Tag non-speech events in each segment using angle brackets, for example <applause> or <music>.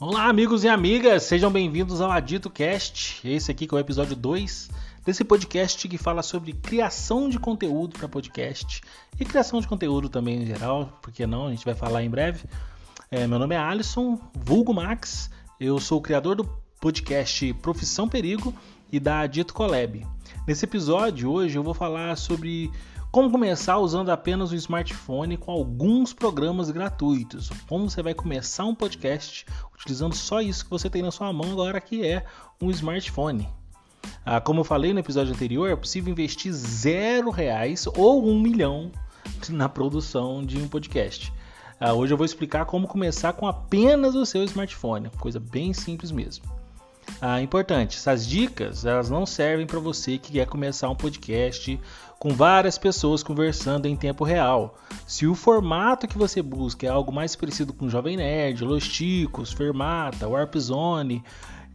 Olá, amigos e amigas, sejam bem-vindos ao Adito Cast. Esse aqui que é o episódio 2 desse podcast que fala sobre criação de conteúdo para podcast e criação de conteúdo também em geral, porque não, a gente vai falar em breve. É, meu nome é Alisson, vulgo Max, eu sou o criador do podcast Profissão Perigo e da Adito Collab. Nesse episódio, hoje, eu vou falar sobre como começar usando apenas o smartphone com alguns programas gratuitos. Como você vai começar um podcast utilizando só isso que você tem na sua mão agora, que é um smartphone. Ah, como eu falei no episódio anterior, é possível investir zero reais ou um milhão na produção de um podcast. Ah, hoje eu vou explicar como começar com apenas o seu smartphone, coisa bem simples mesmo. Ah, importante, essas dicas elas não servem para você que quer começar um podcast com várias pessoas conversando em tempo real. Se o formato que você busca é algo mais parecido com Jovem Nerd, Los Ticos, Fermata, Warp Zone,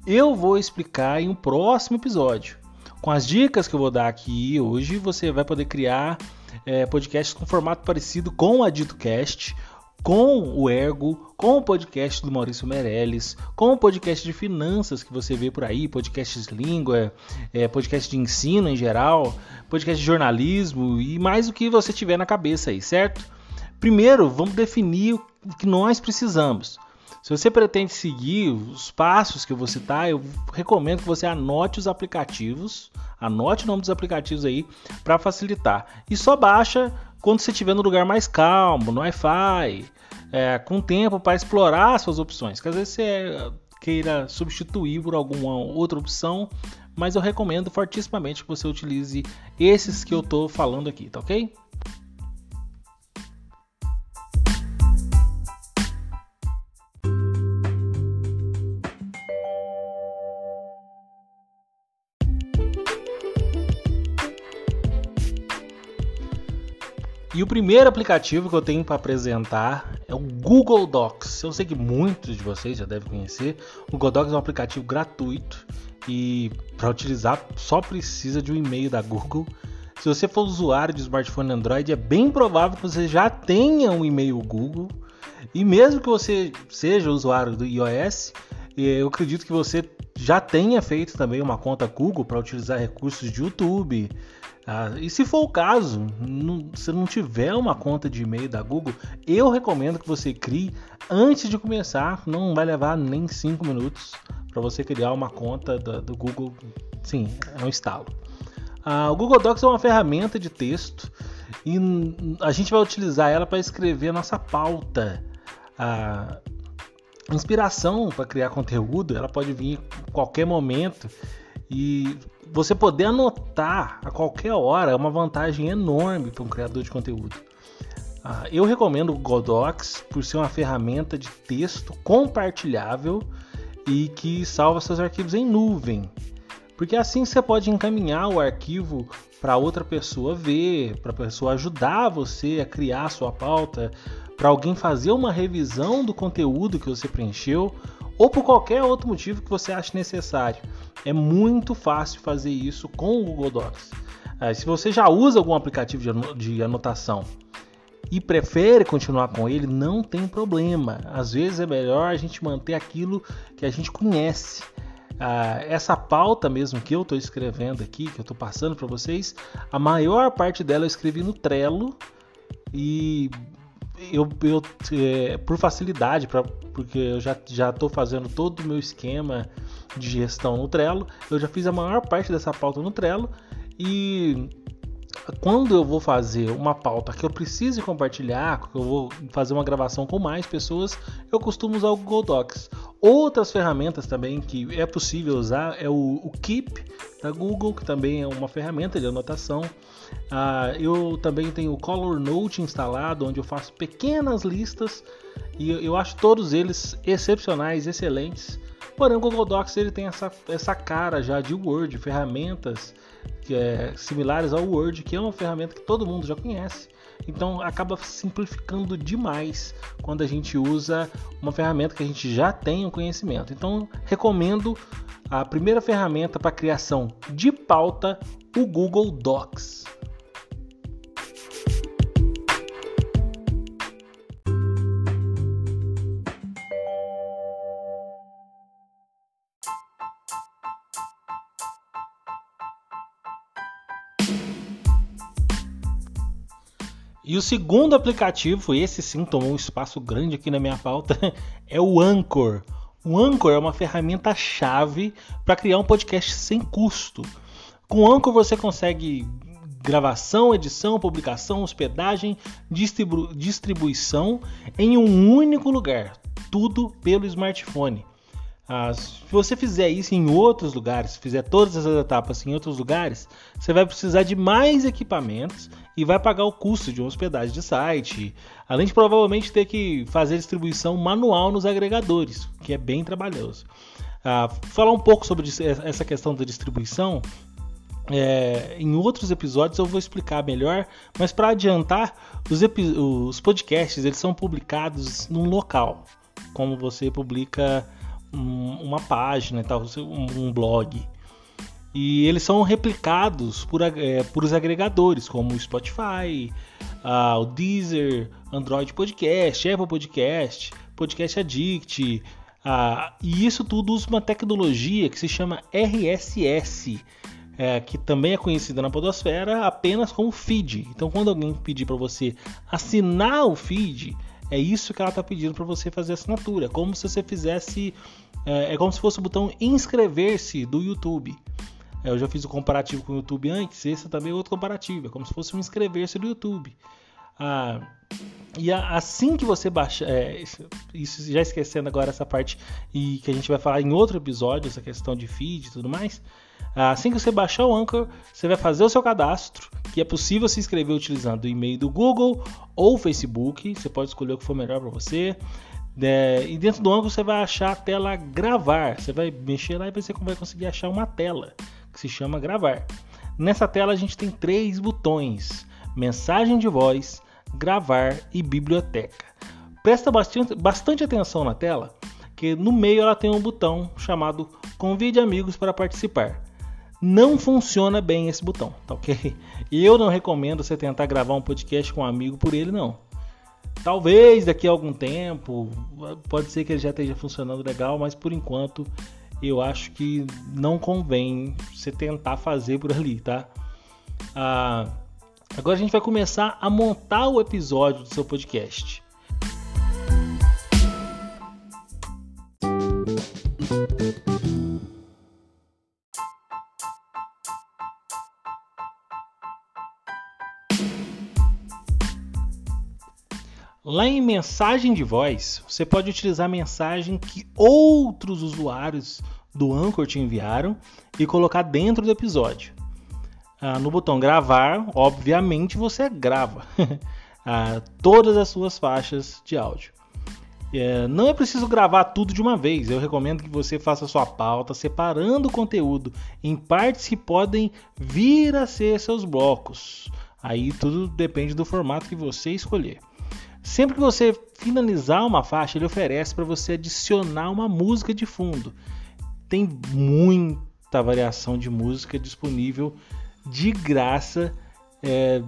eu vou explicar em um próximo episódio. Com as dicas que eu vou dar aqui hoje, você vai poder criar é, podcasts com formato parecido com o DitoCast com o Ergo, com o podcast do Maurício Meirelles, com o podcast de finanças que você vê por aí, podcasts de língua, é, podcast de ensino em geral, podcast de jornalismo e mais o que você tiver na cabeça aí, certo? Primeiro, vamos definir o que nós precisamos. Se você pretende seguir os passos que eu vou citar, eu recomendo que você anote os aplicativos, anote o nome dos aplicativos aí para facilitar. E só baixa quando você estiver no lugar mais calmo, no Wi-Fi, é, com tempo para explorar suas opções. Que às vezes você queira substituir por alguma outra opção, mas eu recomendo fortissimamente que você utilize esses que eu estou falando aqui, tá ok? E o primeiro aplicativo que eu tenho para apresentar é o Google Docs. Eu sei que muitos de vocês já devem conhecer. O Google Docs é um aplicativo gratuito e para utilizar só precisa de um e-mail da Google. Se você for usuário de smartphone Android, é bem provável que você já tenha um e-mail Google. E mesmo que você seja usuário do iOS, eu acredito que você já tenha feito também uma conta Google para utilizar recursos de YouTube, ah, e se for o caso, não, se não tiver uma conta de e-mail da Google, eu recomendo que você crie antes de começar. Não vai levar nem 5 minutos para você criar uma conta do, Google. Sim, é um instalo. Ah, o Google Docs é uma ferramenta de texto e a gente vai utilizar ela para escrever a nossa pauta. A inspiração para criar conteúdo ela pode vir em qualquer momento e você poder anotar a qualquer hora é uma vantagem enorme para um criador de conteúdo. Ah, eu recomendo o Docs por ser uma ferramenta de texto compartilhável e que salva seus arquivos em nuvem. Porque assim você pode encaminhar o arquivo para outra pessoa ver, para a pessoa ajudar você a criar a sua pauta, para alguém fazer uma revisão do conteúdo que você preencheu ou por qualquer outro motivo que você ache necessário. É muito fácil fazer isso com o Google Docs. É, se você já usa algum aplicativo de anotação e prefere continuar com ele, não tem problema. Às vezes é melhor a gente manter aquilo que a gente conhece. Ah, essa pauta mesmo que eu estou escrevendo aqui, que eu estou passando para vocês, a maior parte dela eu escrevi no Trello e eu, eu é, por facilidade, pra, porque eu já já estou fazendo todo o meu esquema de gestão no Trello, eu já fiz a maior parte dessa pauta no Trello e quando eu vou fazer uma pauta que eu preciso compartilhar, que eu vou fazer uma gravação com mais pessoas, eu costumo usar o Google Docs. Outras ferramentas também que é possível usar é o, o Keep da Google, que também é uma ferramenta de anotação. Ah, eu também tenho o Color Note instalado, onde eu faço pequenas listas e eu acho todos eles excepcionais, excelentes. Porém, o Google Docs ele tem essa, essa cara já de Word, ferramentas que é, similares ao Word, que é uma ferramenta que todo mundo já conhece. Então acaba simplificando demais quando a gente usa uma ferramenta que a gente já tem um conhecimento. Então recomendo a primeira ferramenta para criação de pauta, o Google Docs. E o segundo aplicativo, esse sim tomou um espaço grande aqui na minha pauta, <laughs> é o Anchor. O Anchor é uma ferramenta chave para criar um podcast sem custo. Com o Anchor você consegue gravação, edição, publicação, hospedagem, distribu distribuição em um único lugar, tudo pelo smartphone. Ah, se você fizer isso em outros lugares, fizer todas essas etapas em outros lugares, você vai precisar de mais equipamentos e vai pagar o custo de hospedagem de site, além de provavelmente ter que fazer distribuição manual nos agregadores, que é bem trabalhoso. Ah, falar um pouco sobre essa questão da distribuição. É, em outros episódios eu vou explicar melhor, mas para adiantar, os, os podcasts eles são publicados num local, como você publica uma página e tal, um blog. E eles são replicados por, é, por os agregadores, como o Spotify, uh, o Deezer, Android Podcast, Apple Podcast, Podcast Addict. Uh, e isso tudo usa uma tecnologia que se chama RSS, é, que também é conhecida na Podosfera apenas como feed. Então, quando alguém pedir para você assinar o feed, é isso que ela está pedindo para você fazer assinatura, como se você fizesse, é, é como se fosse o botão inscrever-se do YouTube. É, eu já fiz o comparativo com o YouTube antes, esse também é outro comparativo, é como se fosse um inscrever-se do YouTube. Ah, e assim que você baixa, é, isso já esquecendo agora essa parte e que a gente vai falar em outro episódio, essa questão de feed e tudo mais. Assim que você baixar o Anchor, você vai fazer o seu cadastro, que é possível se inscrever utilizando o e-mail do Google ou Facebook. Você pode escolher o que for melhor para você. É, e dentro do Anchor você vai achar a tela gravar. Você vai mexer lá e você vai conseguir achar uma tela que se chama gravar. Nessa tela a gente tem três botões: mensagem de voz, gravar e biblioteca. Presta bastante, bastante atenção na tela, que no meio ela tem um botão chamado convide amigos para participar não funciona bem esse botão, tá ok? E eu não recomendo você tentar gravar um podcast com um amigo por ele, não. Talvez daqui a algum tempo, pode ser que ele já esteja funcionando legal, mas por enquanto eu acho que não convém você tentar fazer por ali, tá? Ah, agora a gente vai começar a montar o episódio do seu podcast. Lá em mensagem de voz, você pode utilizar a mensagem que outros usuários do Anchor te enviaram e colocar dentro do episódio. Ah, no botão gravar, obviamente você grava <laughs> ah, todas as suas faixas de áudio. É, não é preciso gravar tudo de uma vez. Eu recomendo que você faça sua pauta separando o conteúdo em partes que podem vir a ser seus blocos. Aí tudo depende do formato que você escolher. Sempre que você finalizar uma faixa, ele oferece para você adicionar uma música de fundo. Tem muita variação de música disponível de graça é,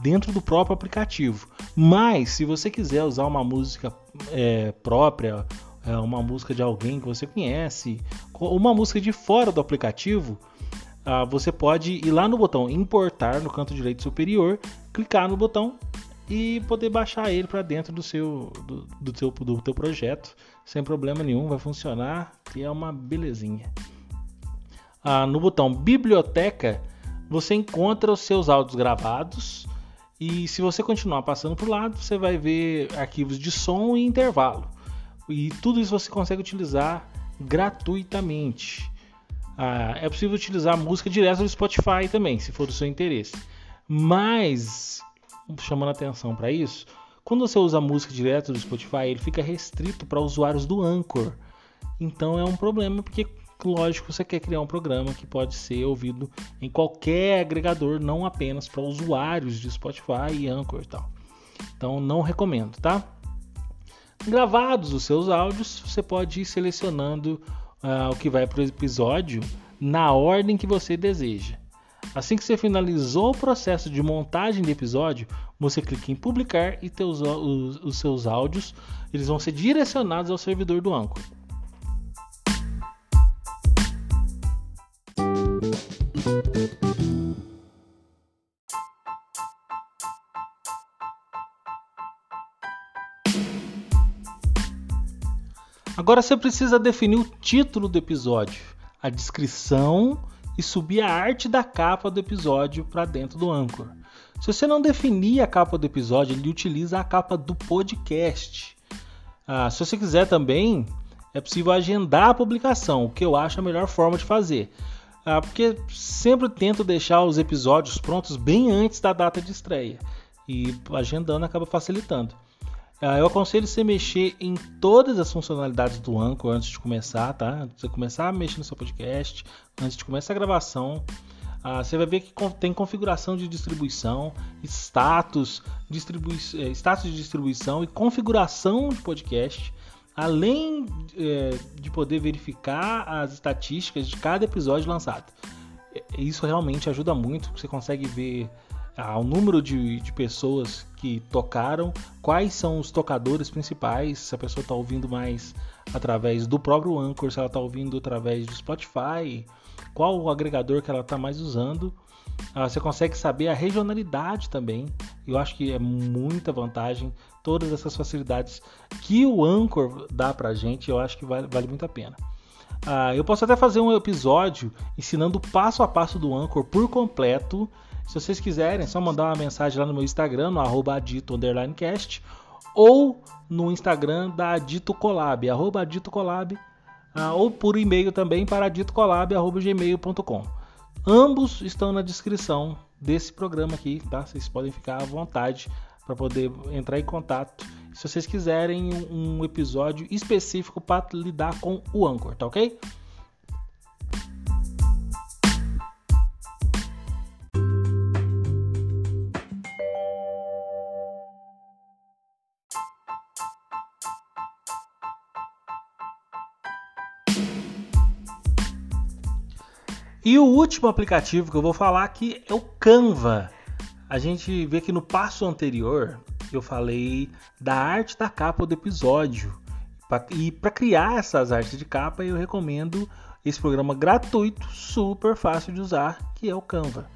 dentro do próprio aplicativo. Mas se você quiser usar uma música é, própria, é, uma música de alguém que você conhece, uma música de fora do aplicativo, ah, você pode ir lá no botão importar no canto direito superior, clicar no botão e poder baixar ele para dentro do seu do, do, teu, do teu projeto sem problema nenhum, vai funcionar e é uma belezinha. Ah, no botão biblioteca você encontra os seus áudios gravados e se você continuar passando por lado você vai ver arquivos de som e intervalo e tudo isso você consegue utilizar gratuitamente. Ah, é possível utilizar música direto do Spotify também, se for do seu interesse. Mas chamando atenção para isso, quando você usa música direto do Spotify, ele fica restrito para usuários do Anchor. Então é um problema porque lógico você quer criar um programa que pode ser ouvido em qualquer agregador, não apenas para usuários de Spotify e Anchor e tal. Então não recomendo, tá? Gravados os seus áudios, você pode ir selecionando uh, o que vai para o episódio na ordem que você deseja. Assim que você finalizou o processo de montagem de episódio, você clica em publicar e teus, os, os seus áudios eles vão ser direcionados ao servidor do Anchor. Agora você precisa definir o título do episódio, a descrição e subir a arte da capa do episódio para dentro do Anchor. Se você não definir a capa do episódio, ele utiliza a capa do podcast. Ah, se você quiser também, é possível agendar a publicação, o que eu acho a melhor forma de fazer. Ah, porque sempre tento deixar os episódios prontos bem antes da data de estreia. E agendando acaba facilitando. Ah, eu aconselho você mexer em todas as funcionalidades do Anchor antes de começar, tá? Você começar a mexer no seu podcast, antes de começar a gravação. Ah, você vai ver que tem configuração de distribuição, status, distribui eh, status de distribuição e configuração de podcast, além é, de poder verificar as estatísticas de cada episódio lançado. Isso realmente ajuda muito, você consegue ver ah, o número de pessoas que tocaram, quais são os tocadores principais, se a pessoa está ouvindo mais através do próprio Anchor, se ela está ouvindo através do Spotify, qual o agregador que ela está mais usando. Ah, você consegue saber a regionalidade também. Eu acho que é muita vantagem. Todas essas facilidades que o Anchor dá para gente, eu acho que vale, vale muito a pena. Ah, eu posso até fazer um episódio ensinando o passo a passo do Anchor por completo. Se vocês quiserem, é só mandar uma mensagem lá no meu Instagram, no arroba adito_cast, ou no Instagram da Adito Collab, arroba Adito Collab, ah, ou por e-mail também para ditocolab.gmail.com. Ambos estão na descrição desse programa aqui, tá? Vocês podem ficar à vontade para poder entrar em contato se vocês quiserem um episódio específico para lidar com o Anchor, tá ok? E o último aplicativo que eu vou falar aqui é o Canva. A gente vê que no passo anterior eu falei da arte da capa do episódio. E para criar essas artes de capa, eu recomendo esse programa gratuito, super fácil de usar, que é o Canva.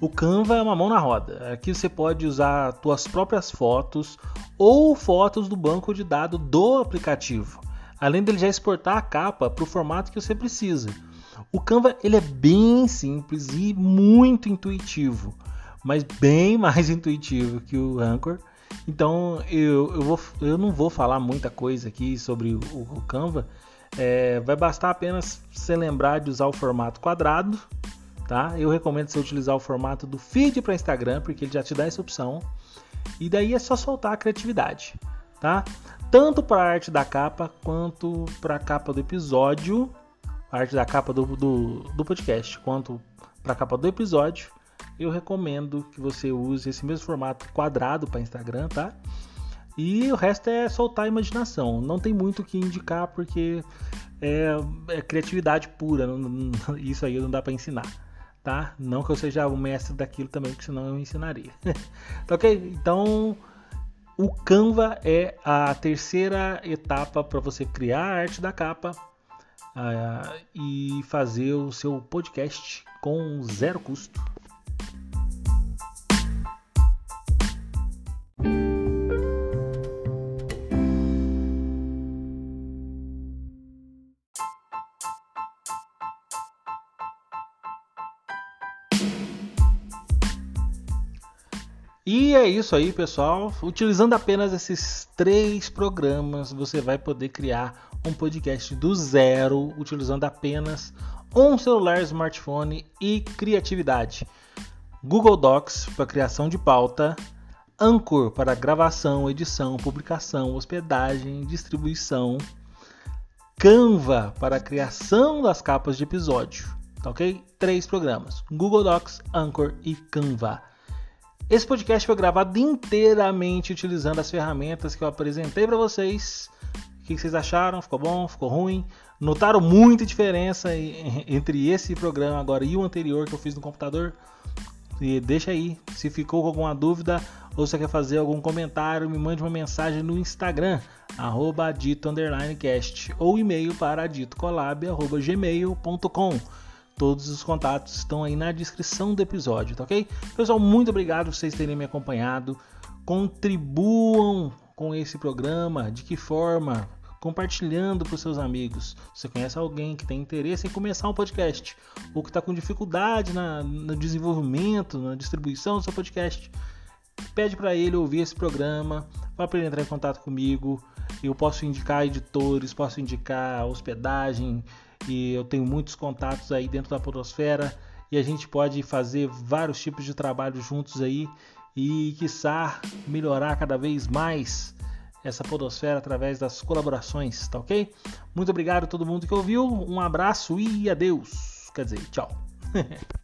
O Canva é uma mão na roda. Aqui você pode usar suas próprias fotos ou fotos do banco de dados do aplicativo, além dele já exportar a capa para o formato que você precisa. O Canva ele é bem simples e muito intuitivo, mas bem <laughs> mais intuitivo que o Anchor. Então eu, eu, vou, eu não vou falar muita coisa aqui sobre o, o Canva. É, vai bastar apenas você lembrar de usar o formato quadrado, tá? Eu recomendo você utilizar o formato do feed para Instagram, porque ele já te dá essa opção. E daí é só soltar a criatividade, tá? Tanto para a arte da capa quanto para a capa do episódio arte da capa do, do, do podcast quanto para a capa do episódio, eu recomendo que você use esse mesmo formato quadrado para Instagram, tá? E o resto é soltar a imaginação. Não tem muito o que indicar porque é, é criatividade pura. Não, não, isso aí não dá para ensinar, tá? Não que eu seja o mestre daquilo também, porque senão eu ensinaria. <laughs> tá ok? Então o Canva é a terceira etapa para você criar a arte da capa uh, e fazer o seu podcast com zero custo. E é isso aí, pessoal. Utilizando apenas esses três programas, você vai poder criar um podcast do zero, utilizando apenas um celular smartphone e criatividade. Google Docs para criação de pauta, Anchor para gravação, edição, publicação, hospedagem, distribuição, Canva para criação das capas de episódio. Tá ok? Três programas: Google Docs, Anchor e Canva. Esse podcast foi gravado inteiramente utilizando as ferramentas que eu apresentei para vocês. O que vocês acharam? Ficou bom? Ficou ruim? Notaram muita diferença <laughs> entre esse programa agora e o anterior que eu fiz no computador? E deixa aí, se ficou com alguma dúvida ou se quer fazer algum comentário, me mande uma mensagem no Instagram, arroba ou e-mail para ditocolab.gmail.com. Todos os contatos estão aí na descrição do episódio, tá ok? Pessoal, muito obrigado por vocês terem me acompanhado. Contribuam com esse programa. De que forma? Compartilhando para os seus amigos. Você conhece alguém que tem interesse em começar um podcast ou que está com dificuldade na, no desenvolvimento, na distribuição do seu podcast? Pede para ele ouvir esse programa, para ele entrar em contato comigo. Eu posso indicar editores, posso indicar hospedagem e eu tenho muitos contatos aí dentro da Podosfera e a gente pode fazer vários tipos de trabalho juntos aí e, quiçá, melhorar cada vez mais essa podosfera através das colaborações, tá ok? Muito obrigado a todo mundo que ouviu, um abraço e adeus. Quer dizer, tchau. <laughs>